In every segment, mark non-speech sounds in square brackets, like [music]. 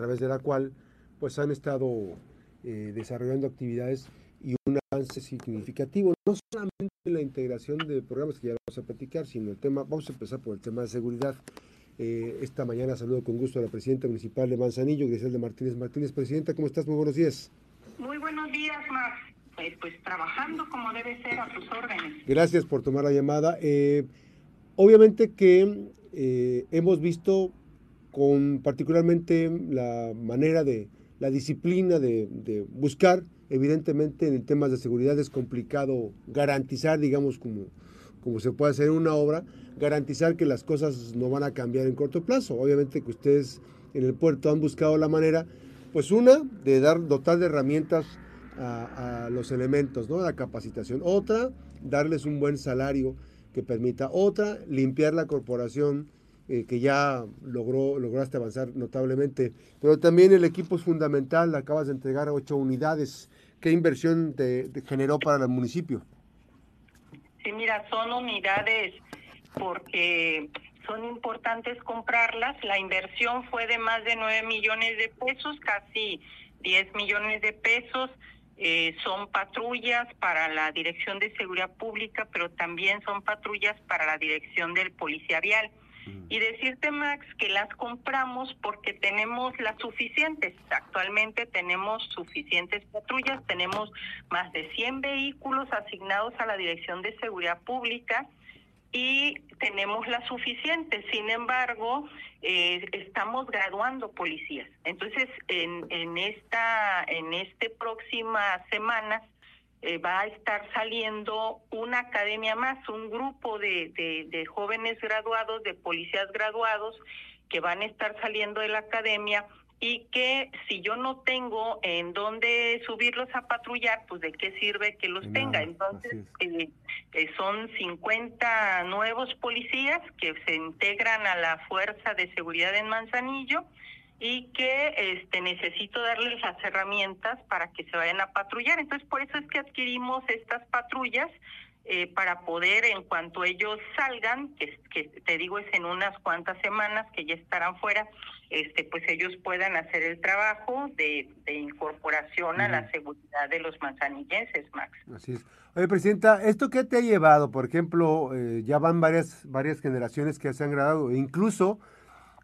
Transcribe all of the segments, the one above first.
través de la cual pues han estado eh, desarrollando actividades y un avance significativo, no solamente la integración de programas que ya vamos a platicar, sino el tema, vamos a empezar por el tema de seguridad. Eh, esta mañana saludo con gusto a la presidenta municipal de Manzanillo, Griselda Martínez Martínez. Presidenta, ¿cómo estás? Muy buenos días. Muy buenos días, Max. Pues, pues trabajando como debe ser a tus órdenes. Gracias por tomar la llamada. Eh, obviamente que eh, hemos visto con particularmente la manera de, la disciplina de, buscar, evidentemente en temas de seguridad es complicado garantizar, digamos, como, como se puede hacer una obra, garantizar que las cosas no van a cambiar en corto plazo. Obviamente que ustedes en el puerto han buscado la manera, pues una, de dar, dotar de herramientas a, a los elementos, ¿no? La capacitación. Otra, darles un buen salario que permita. Otra, limpiar la corporación eh, que ya logró, lograste avanzar notablemente. Pero también el equipo es fundamental, acabas de entregar ocho unidades. ¿Qué inversión te, generó para el municipio? Sí, mira, son unidades porque son importantes comprarlas. La inversión fue de más de 9 millones de pesos, casi 10 millones de pesos. Eh, son patrullas para la Dirección de Seguridad Pública, pero también son patrullas para la Dirección del Policía Vial. Y decirte, Max, que las compramos porque tenemos las suficientes. Actualmente tenemos suficientes patrullas, tenemos más de 100 vehículos asignados a la Dirección de Seguridad Pública y tenemos las suficientes. Sin embargo, eh, estamos graduando policías. Entonces, en, en esta en este próxima semana eh, va a estar saliendo una academia más, un grupo de, de, de jóvenes graduados, de policías graduados, que van a estar saliendo de la academia y que si yo no tengo en dónde subirlos a patrullar, pues de qué sirve que los tenga. Entonces, eh, eh, son 50 nuevos policías que se integran a la Fuerza de Seguridad en Manzanillo y que este necesito darles las herramientas para que se vayan a patrullar. Entonces, por eso es que adquirimos estas patrullas eh, para poder, en cuanto ellos salgan, que, que, te digo es en unas cuantas semanas que ya estarán fuera, este, pues ellos puedan hacer el trabajo de, de incorporación uh -huh. a la seguridad de los manzanillenses, Max. Así es. Oye, Presidenta, ¿esto qué te ha llevado? Por ejemplo, eh, ya van varias, varias generaciones que se han graduado, e incluso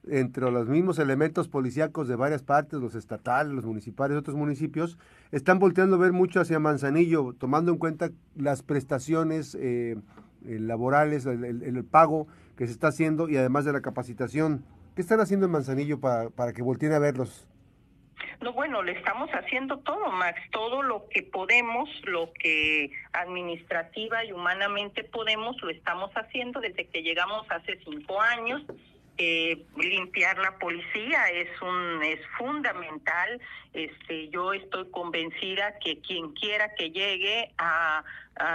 entre los mismos elementos policíacos de varias partes, los estatales, los municipales otros municipios, están volteando a ver mucho hacia Manzanillo, tomando en cuenta las prestaciones eh, laborales, el, el, el, pago que se está haciendo y además de la capacitación. ¿Qué están haciendo en Manzanillo para, para que volteen a verlos? No, bueno, le estamos haciendo todo, Max, todo lo que podemos, lo que administrativa y humanamente podemos, lo estamos haciendo desde que llegamos hace cinco años eh, limpiar la policía es un es fundamental. Este yo estoy convencida que quien quiera que llegue a,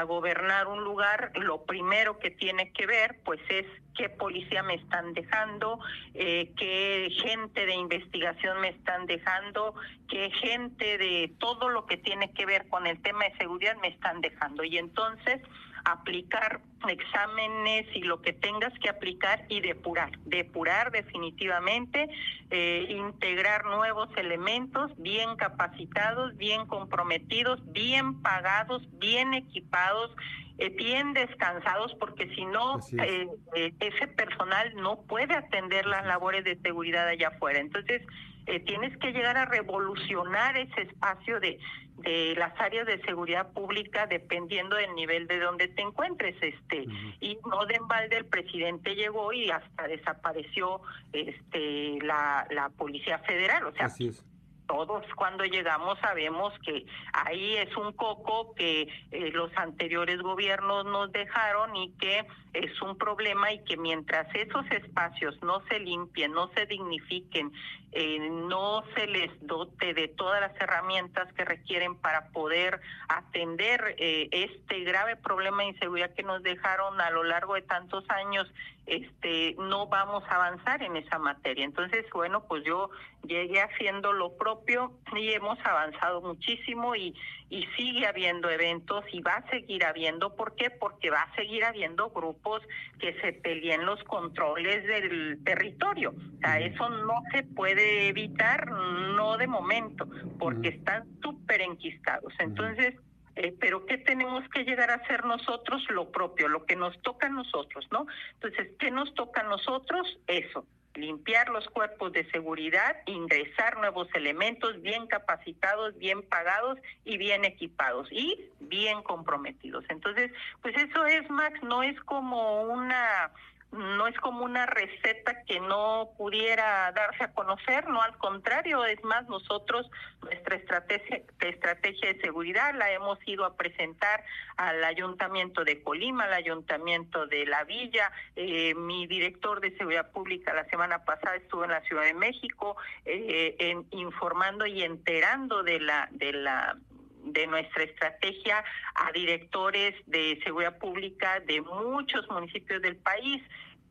gobernar un lugar lo primero que tiene que ver pues es qué policía me están dejando eh, qué gente de investigación me están dejando qué gente de todo lo que tiene que ver con el tema de seguridad me están dejando. Y entonces aplicar exámenes y lo que tengas que aplicar y depurar, depurar definitivamente, eh, integrar nuevos elementos bien capacitados, bien comprometidos, bien pagados, bien equipados, eh, bien descansados, porque si no, eh, eh, ese personal no puede atender las labores de seguridad allá afuera. Entonces, eh, tienes que llegar a revolucionar ese espacio de, de las áreas de seguridad pública dependiendo del nivel de donde te encuentres este uh -huh. y no de embalde el presidente llegó y hasta desapareció este la, la policía federal o sea Así es todos cuando llegamos sabemos que ahí es un coco que eh, los anteriores gobiernos nos dejaron y que es un problema y que mientras esos espacios no se limpien, no se dignifiquen, eh, no se les dote de todas las herramientas que requieren para poder atender eh, este grave problema de inseguridad que nos dejaron a lo largo de tantos años, este no vamos a avanzar en esa materia. Entonces, bueno, pues yo llegué haciendo lo propio y hemos avanzado muchísimo y, y sigue habiendo eventos y va a seguir habiendo. ¿Por qué? Porque va a seguir habiendo grupos que se peleen los controles del territorio. O sea, eso no se puede evitar, no de momento, porque están súper enquistados. Entonces, eh, pero ¿qué tenemos que llegar a hacer nosotros? Lo propio, lo que nos toca a nosotros, ¿no? Entonces, ¿qué nos toca a nosotros? Eso, limpiar los cuerpos de seguridad, ingresar nuevos elementos bien capacitados, bien pagados y bien equipados y bien comprometidos. Entonces, pues eso es, Max, no es como una no es como una receta que no pudiera darse a conocer, no al contrario, es más, nosotros nuestra estrategia, estrategia de seguridad la hemos ido a presentar al Ayuntamiento de Colima, al Ayuntamiento de La Villa, eh, mi director de Seguridad Pública la semana pasada estuvo en la Ciudad de México eh, en, informando y enterando de la de la de nuestra estrategia a directores de seguridad pública de muchos municipios del país.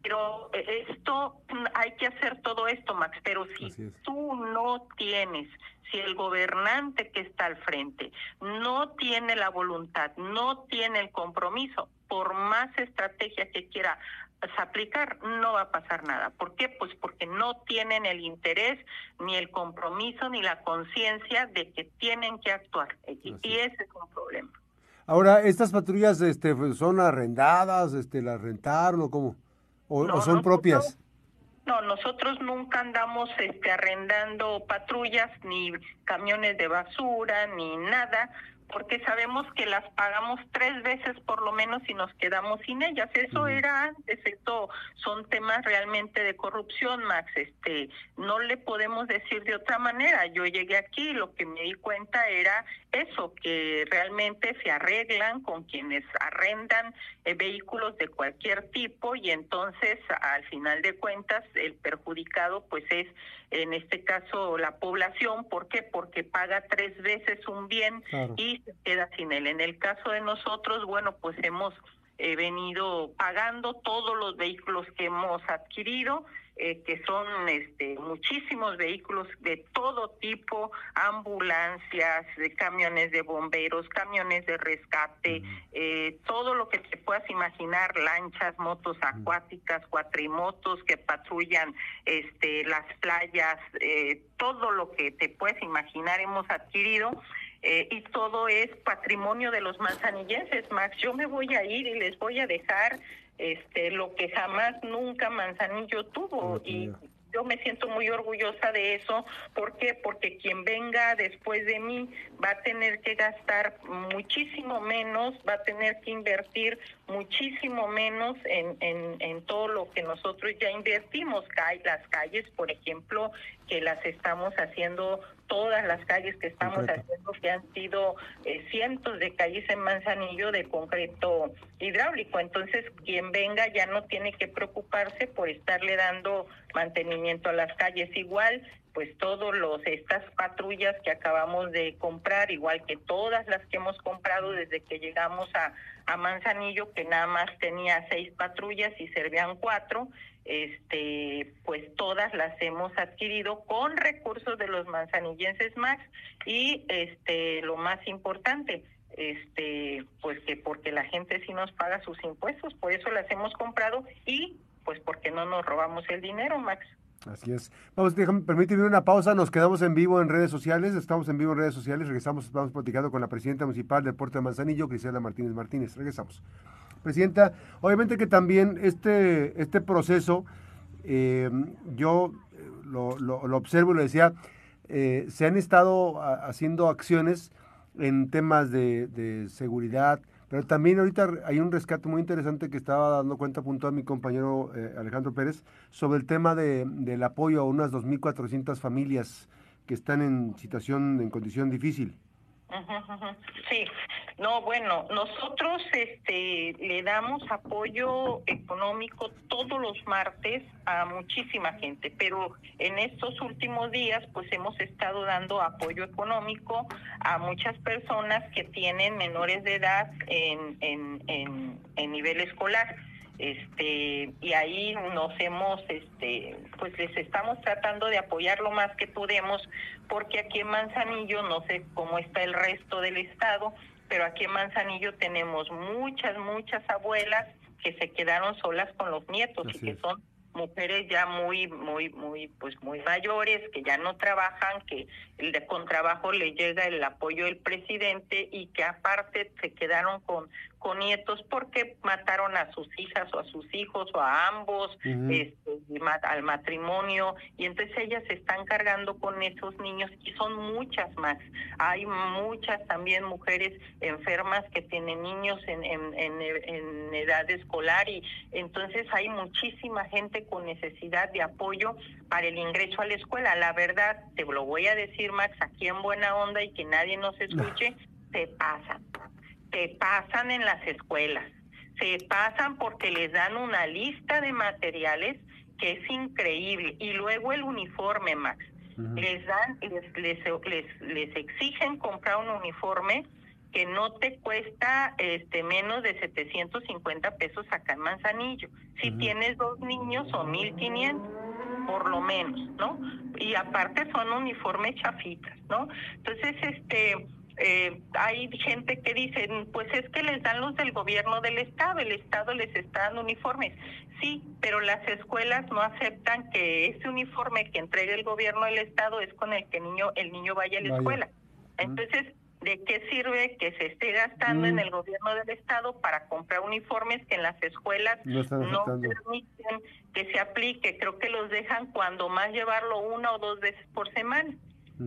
Pero eh, esto, hay que hacer todo esto, Max, pero si tú no tienes, si el gobernante que está al frente no tiene la voluntad, no tiene el compromiso, por más estrategia que quiera aplicar, no va a pasar nada. ¿Por qué? Pues porque no tienen el interés, ni el compromiso, ni la conciencia de que tienen que actuar. Y, ese es un problema. Ahora, ¿estas patrullas este, son arrendadas, este, las rentaron o cómo? ¿O, son propias? No, nosotros nunca andamos este, arrendando patrullas, ni camiones de basura, ni nada porque sabemos que las pagamos tres veces por lo menos y nos quedamos sin ellas. Eso era antes, esto son temas realmente de corrupción, Max. Este, no le podemos decir de otra manera. Yo llegué aquí y lo que me di cuenta era eso, que realmente se arreglan con quienes arrendan eh, vehículos de cualquier tipo y entonces al final de cuentas el perjudicado pues es en este caso la población. ¿Por qué? Porque paga tres veces un bien y se queda sin él. En el caso de nosotros, bueno, pues hemos eh, venido pagando todos los vehículos que hemos adquirido eh, que son este, muchísimos vehículos de todo tipo, ambulancias, de camiones de bomberos, camiones de rescate, eh, todo lo que te puedas imaginar, lanchas, motos acuáticas, cuatrimotos que patrullan este, las playas, eh, todo lo que te puedes imaginar hemos adquirido. Y todo es patrimonio de los manzanillenses, Max. Yo me voy a ir y les voy a dejar este lo que jamás nunca Manzanillo tuvo y yo me siento muy orgullosa de eso. ¿Por qué? Porque quien venga después de mí va a tener que gastar muchísimo menos, va a tener que invertir muchísimo menos en, en, en todo lo que nosotros ya invertimos. Las calles, por ejemplo, que las estamos haciendo todas las calles que estamos haciendo, que han sido eh, cientos de calles en Manzanillo de concreto hidráulico. Entonces, quien venga ya no tiene que preocuparse por estarle dando mantenimiento a las calles. Igual, pues todos los estas patrullas que acabamos de comprar, igual que todas las que hemos comprado desde que llegamos a, a Manzanillo, que nada más tenía seis patrullas y servían cuatro, este, pues todas las hemos adquirido con recursos de los manzanillenses Max y este, lo más importante, este, pues que porque la gente sí nos paga sus impuestos, por eso las hemos comprado y pues porque no nos robamos el dinero, Max. Así es. Vamos, déjame, permíteme una pausa, nos quedamos en vivo en redes sociales, estamos en vivo en redes sociales, regresamos, vamos platicando con la presidenta municipal del Puerto de Manzanillo, Cristina Martínez Martínez, regresamos. Presidenta, obviamente que también este, este proceso, eh, yo eh, lo, observo y lo decía, eh, se han estado haciendo acciones en temas de seguridad, pero también ahorita hay un rescate muy interesante que estaba dando cuenta puntual mi compañero eh, Alejandro Pérez sobre el tema de, del apoyo a unas 2.400 familias que están en situación, en condición difícil. Sí, no, bueno, nosotros este, le damos apoyo económico todos los martes a muchísima gente, pero en estos últimos días pues hemos estado dando apoyo económico a muchas personas que tienen menores de edad en, en, en, en nivel escolar. Este y ahí nos hemos este pues les estamos tratando de apoyar lo más que podemos porque aquí en Manzanillo no sé cómo está el resto del estado pero aquí en Manzanillo tenemos muchas muchas abuelas que se quedaron solas con los nietos y que son mujeres ya muy muy muy pues muy mayores que ya no trabajan que el de con trabajo le llega el apoyo del presidente y que aparte se quedaron con con nietos porque mataron a sus hijas o a sus hijos o a ambos este, al matrimonio. Y entonces ellas se están cargando con esos niños y son muchas más. Hay muchas también mujeres enfermas que tienen niños en, en, en edad escolar y entonces hay muchísima gente con necesidad de apoyo para el ingreso a la escuela. La verdad te lo voy a decir Max aquí en buena onda y que nadie nos escuche se pasan se pasan en las escuelas, se pasan porque les dan una lista de materiales que es increíble y luego el uniforme, Max. Les dan, les, les, les, exigen comprar un uniforme que no te cuesta este menos de 750 pesos acá en Manzanillo. Si tienes dos niños son 1500 por lo menos, ¿no? Y aparte son uniformes chafitas, ¿no? Entonces, este eh, hay gente que dice, pues es que les dan los del gobierno del Estado, el Estado les está dando uniformes. Sí, pero las escuelas no aceptan que ese uniforme que entregue el gobierno del Estado es con el que el niño, el niño vaya a la escuela. Entonces, ¿de qué sirve que se esté gastando en el gobierno del Estado para comprar uniformes que en las escuelas no, no permiten que se aplique? Creo que los dejan cuando más llevarlo una o dos veces por semana.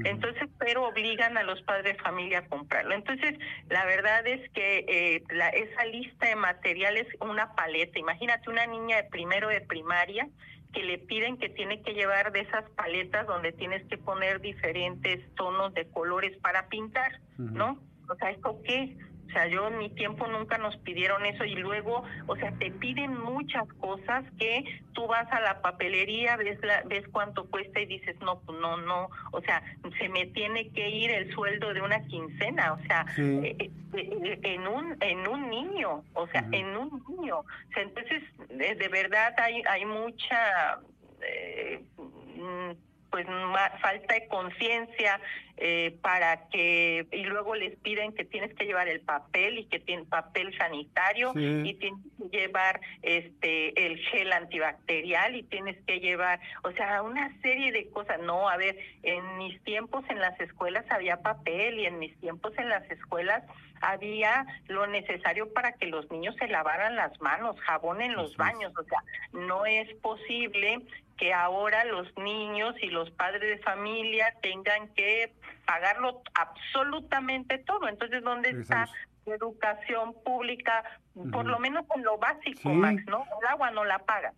Entonces, pero obligan a los padres de familia a comprarlo. Entonces, la verdad es que eh, la, esa lista de materiales, una paleta, imagínate una niña de primero de primaria que le piden que tiene que llevar de esas paletas donde tienes que poner diferentes tonos de colores para pintar, ¿no? O sea, ¿esto qué? O sea, yo en mi tiempo nunca nos pidieron eso y luego, o sea, te piden muchas cosas que tú vas a la papelería, ves la, ves cuánto cuesta y dices, no, pues no, no, o sea, se me tiene que ir el sueldo de una quincena, o sea, eh, eh, eh, en un en un niño, o sea, en un niño. O sea, entonces, de, verdad hay hay mucha mm, pues falta de conciencia eh, para que y luego les piden que tienes que llevar el papel y que tiene papel sanitario y tienes que llevar este el gel antibacterial y tienes que llevar o sea una serie de cosas. No a ver en mis tiempos en las escuelas había papel y en mis tiempos en las escuelas había lo necesario para que los niños se lavaran las manos jabón en los baños. O sea no es posible que ahora los niños y los padres de familia tengan que pagarlo absolutamente todo. Entonces, ¿dónde está la educación pública? Por lo menos en lo básico, Max, ¿no? El agua no la pagan.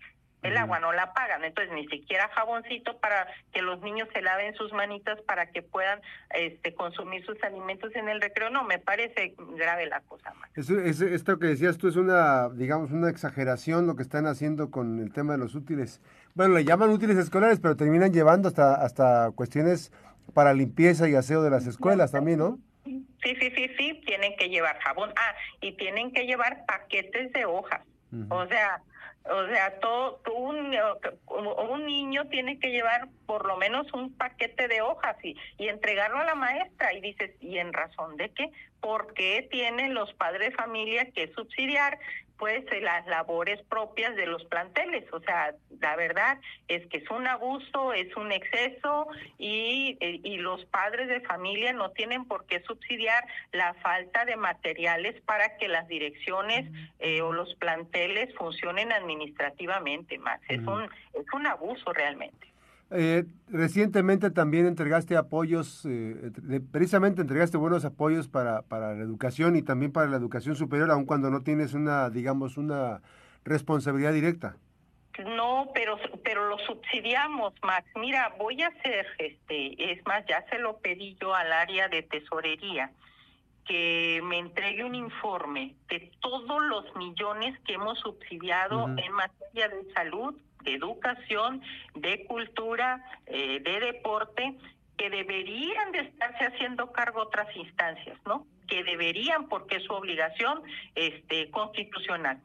El agua no la pagan, entonces ni siquiera jaboncito para que los niños se laven sus manitas para que puedan este, consumir sus alimentos en el recreo. No, me parece grave la cosa más. esto que decías tú es una, digamos, una exageración lo que están haciendo con el tema de los útiles. Bueno, le llaman útiles escolares, pero terminan llevando hasta, hasta cuestiones para limpieza y aseo de las escuelas también, ¿no? Sí, sí, sí, sí, tienen que llevar jabón. Ah, y tienen que llevar paquetes de hojas. O sea, o sea, todo, un, un niño tiene que llevar por lo menos un paquete de hojas y, y entregarlo a la maestra. Y dices, ¿y en razón de qué? Porque tienen los padres de familia que subsidiar pues las labores propias de los planteles. O sea, la verdad es que es un abuso, es un exceso y, eh, y los padres de familia no tienen por qué subsidiar la falta de materiales para que las direcciones eh, o los planteles funcionen administrativamente más. Es un, es un abuso realmente. Eh, recientemente también entregaste apoyos, eh, precisamente entregaste buenos apoyos para, para la educación y también para la educación superior, aun cuando no tienes una, digamos, una responsabilidad directa. No, pero pero lo subsidiamos, Max. Mira, voy a hacer, este, es más, ya se lo pedí yo al área de tesorería que me entregue un informe de todos los millones que hemos subsidiado en materia de salud, de educación, de cultura, eh, de deporte, que deberían de estarse haciendo cargo otras instancias, ¿no? Que deberían, porque es su obligación este, constitucional.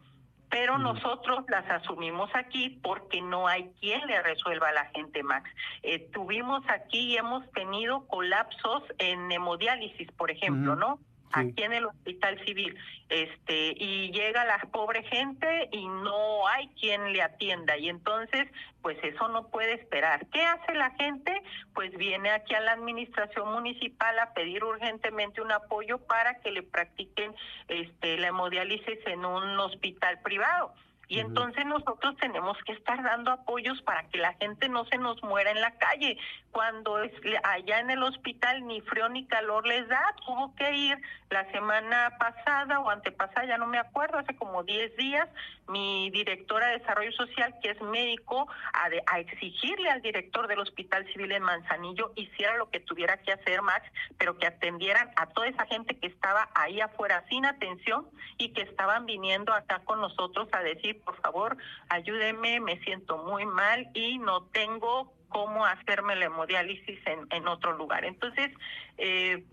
pero nosotros las asumimos aquí porque no hay quien le resuelva a la gente, Max. Eh, tuvimos aquí y hemos tenido colapsos en hemodiálisis, por ejemplo, ¿no? Aquí en el hospital civil este y llega la pobre gente y no hay quien le atienda. Y entonces pues eso no puede esperar. Qué hace la gente pues viene aquí a la administración municipal a pedir urgentemente un apoyo para que le practiquen este la hemodiálisis en un hospital privado y entonces nosotros tenemos que estar dando apoyos para que la gente no se nos muera en la calle. Cuando es, allá en el hospital ni frío ni calor les da, tuvo que ir la semana pasada o antepasada, ya no me acuerdo, hace como 10 días, mi directora de Desarrollo Social, que es médico, a, a exigirle al director del Hospital Civil en Manzanillo hiciera lo que tuviera que hacer, Max, pero que atendieran a toda esa gente que estaba ahí afuera sin atención y que estaban viniendo acá con nosotros a decir, por favor, ayúdeme, me siento muy mal y no tengo cómo hacerme la hemodiálisis en, en otro lugar. Entonces, eh,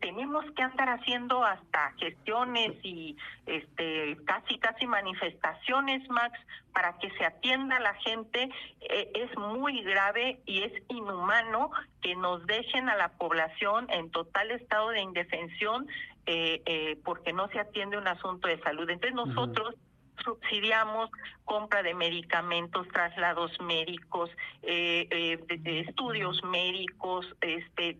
tenemos que andar haciendo hasta gestiones y este casi casi manifestaciones, Max, para que se atienda a la gente. Eh, es muy grave y es inhumano que nos dejen a la población en total estado de indefensión eh, eh, porque no se atiende un asunto de salud. Entonces, nosotros subsidiamos compra de medicamentos, traslados médicos, eh, eh estudios médicos, este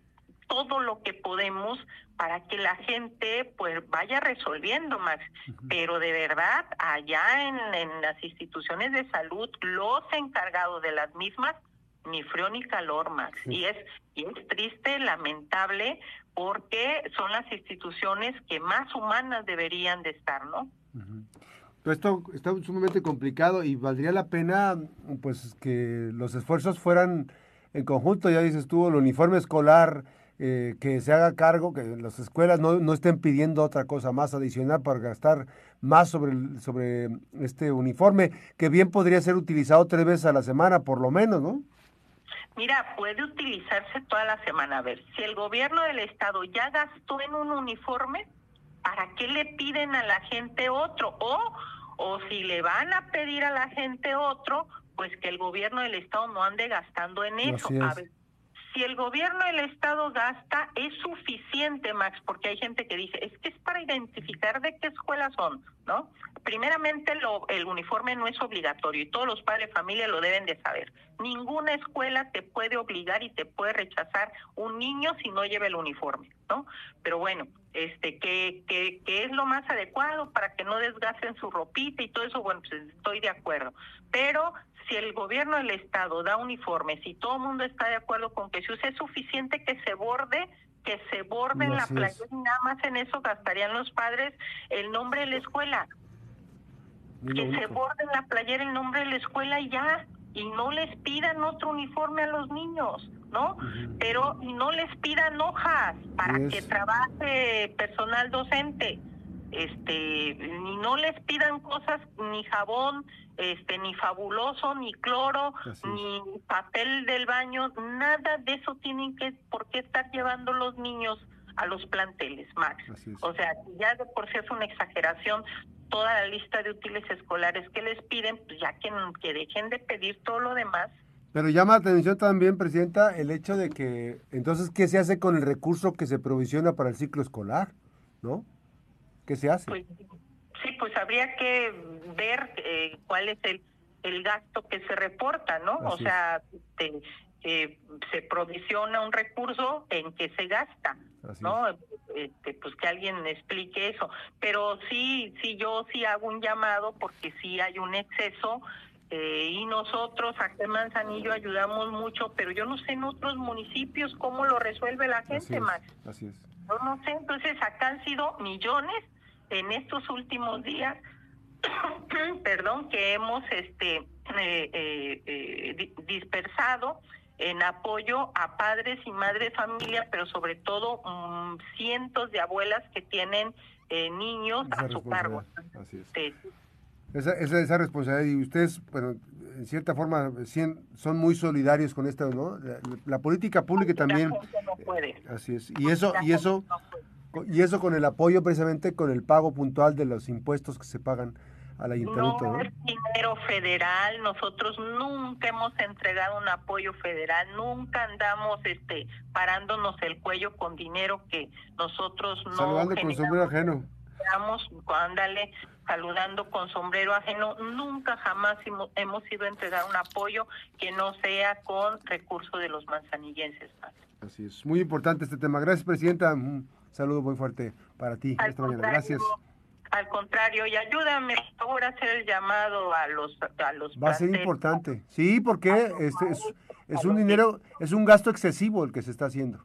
todo lo que podemos para que la gente pues vaya resolviendo más. Pero de verdad, allá en, en, las instituciones de salud, los encargados de las mismas, ni frío ni calor, Max. Y es, y es triste, lamentable, porque son las instituciones que más humanas deberían de estar, ¿no? Pero esto está sumamente complicado y valdría la pena pues que los esfuerzos fueran en conjunto, ya dices tú, el uniforme escolar, eh, que se haga cargo, que las escuelas no, no, estén pidiendo otra cosa más adicional para gastar más sobre, sobre este uniforme, que bien podría ser utilizado tres veces a la semana, por lo menos, ¿no? Mira, puede utilizarse toda la semana. A ver, si el gobierno del estado ya gastó en un uniforme, ¿para qué le piden a la gente otro? O, o si le van a pedir a la gente otro, pues que el gobierno del Estado no ande gastando en eso. A si el gobierno del Estado gasta, es suficiente, Max, porque hay gente que dice, es que es para identificar de qué escuelas son, ¿no? Primeramente, lo, el uniforme no es obligatorio y todos los padres de familia lo deben de saber. Ninguna escuela te puede obligar y te puede rechazar un niño si no lleva el uniforme, ¿no? Pero bueno, este, que, que, que es lo más adecuado para que no desgasten su ropita y todo eso, bueno, pues estoy de acuerdo. Pero si el gobierno del estado da uniformes y todo el mundo está de acuerdo con que se use, es suficiente que se borde que se borde en la playa y nada más en eso gastarían los padres el nombre de la escuela. que se borde en la playera el nombre de la escuela y ya, y no les pidan otro uniforme a los niños, ¿no? Pero y no les pidan hojas para que trabaje personal docente este ni no les pidan cosas ni jabón este ni fabuloso ni cloro ni papel del baño nada de eso tienen que por qué estar llevando los niños a los planteles Max o sea ya de por sí es una exageración toda la lista de útiles escolares que les piden pues ya que, que dejen de pedir todo lo demás pero llama la atención también, Presidenta, el hecho de que, entonces, ¿qué se hace con el recurso que se provisiona para el ciclo escolar? ¿No? ¿Qué se hace? Pues, sí, pues habría que ver eh, cuál es el, el gasto que se reporta, ¿no? o sea, eh, se provisiona un recurso en que se gasta, ¿no? Este, pues que alguien explique eso. Pero sí, sí, yo sí hago un llamado porque sí hay un exceso eh, y nosotros aquí en Manzanillo ayudamos mucho, pero yo no sé en otros municipios cómo lo resuelve la gente, Max. Así es. Yo no sé, entonces acá han sido millones en estos últimos días, [coughs] perdón, que hemos este eh, eh, eh, dispersado en apoyo a padres y madres de familia, pero sobre todo um, cientos de abuelas que tienen eh, niños esa a su cargo. Así es. Sí. Esa, esa, esa, responsabilidad y ustedes, bueno, en cierta forma son muy solidarios con esta, ¿no? La, la política pública también. No puede. Así es. Y eso, y eso, no y eso con el apoyo precisamente con el pago puntual de los impuestos que se pagan al ayuntamiento. No, es dinero federal, nosotros nunca hemos entregado un apoyo federal, nunca andamos este parándonos el cuello con dinero que nosotros no Saludando con sombrero ajeno. Ándale, saludando con sombrero ajeno, nunca jamás hemos ido a entregar un apoyo que no sea con recurso de los manzanillenses. Así es, muy importante este tema. Gracias, Presidenta. Saludo muy fuerte para ti esta mañana. Gracias. Al contrario, y ayúdame, por favor, a hacer el llamado a los a los Va a ser importante. Sí, porque este es, es un dinero, es un gasto excesivo el que se está haciendo.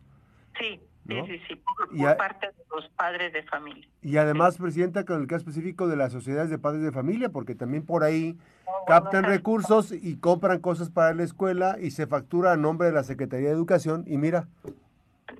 Sí, sí, sí, sí, por, parte de los padres de familia. Y además, Presidenta, con el caso específico de las sociedades de padres de familia, porque también por ahí captan recursos y compran cosas para la escuela y se factura a nombre de la Secretaría de Educación y mira,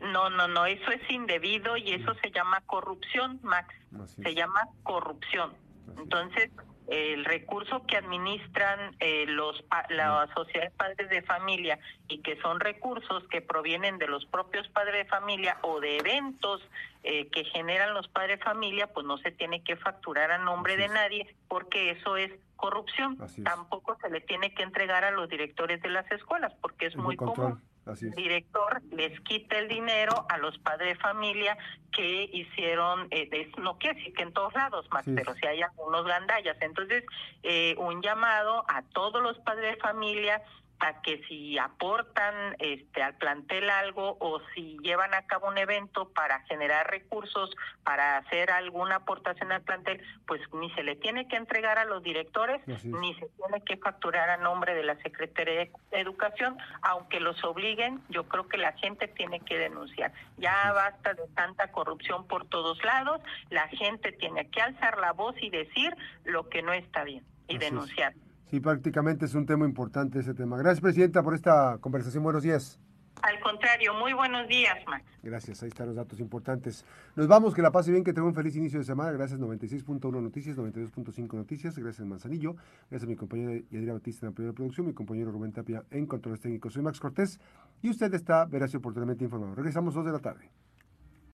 no, no, no, eso es indebido y eso se llama corrupción, Max. Se llama corrupción. Entonces, el recurso que administran eh, los la sociedad de padres de familia y que son recursos que provienen de los propios padres de familia o de eventos eh, que generan los padres de familia, pues no se tiene que facturar a nombre de nadie porque eso es corrupción. Tampoco se le tiene que entregar a los directores de las escuelas porque es muy común el director les quita el dinero a los padres de familia que hicieron, eh, no quiere decir que en todos lados más, pero si hay algunos gandallas. Entonces, eh, un llamado a todos los padres de familia a que si aportan este al plantel algo o si llevan a cabo un evento para generar recursos para hacer alguna aportación al plantel, pues ni se le tiene que entregar a los directores ni se tiene que facturar a nombre de la Secretaría de Educación, aunque los obliguen, yo creo que la gente tiene que denunciar. Ya basta de tanta corrupción por todos lados, la gente tiene que alzar la voz y decir lo que no está bien y denunciar. Sí, prácticamente es un tema importante ese tema. Gracias, Presidenta, por esta conversación. Buenos días. Al contrario, muy buenos días, Max. Gracias, ahí están los datos importantes. Nos vamos, que la pase bien, que tenga un feliz inicio de semana. Gracias 96.1 Noticias, 92.5 Noticias. Gracias Manzanillo. Gracias a mi compañera Yadira Batista en la primera producción, mi compañero Rubén Tapia en controles técnicos. Soy Max Cortés y usted está veraz y oportunamente informado. Regresamos dos de la tarde.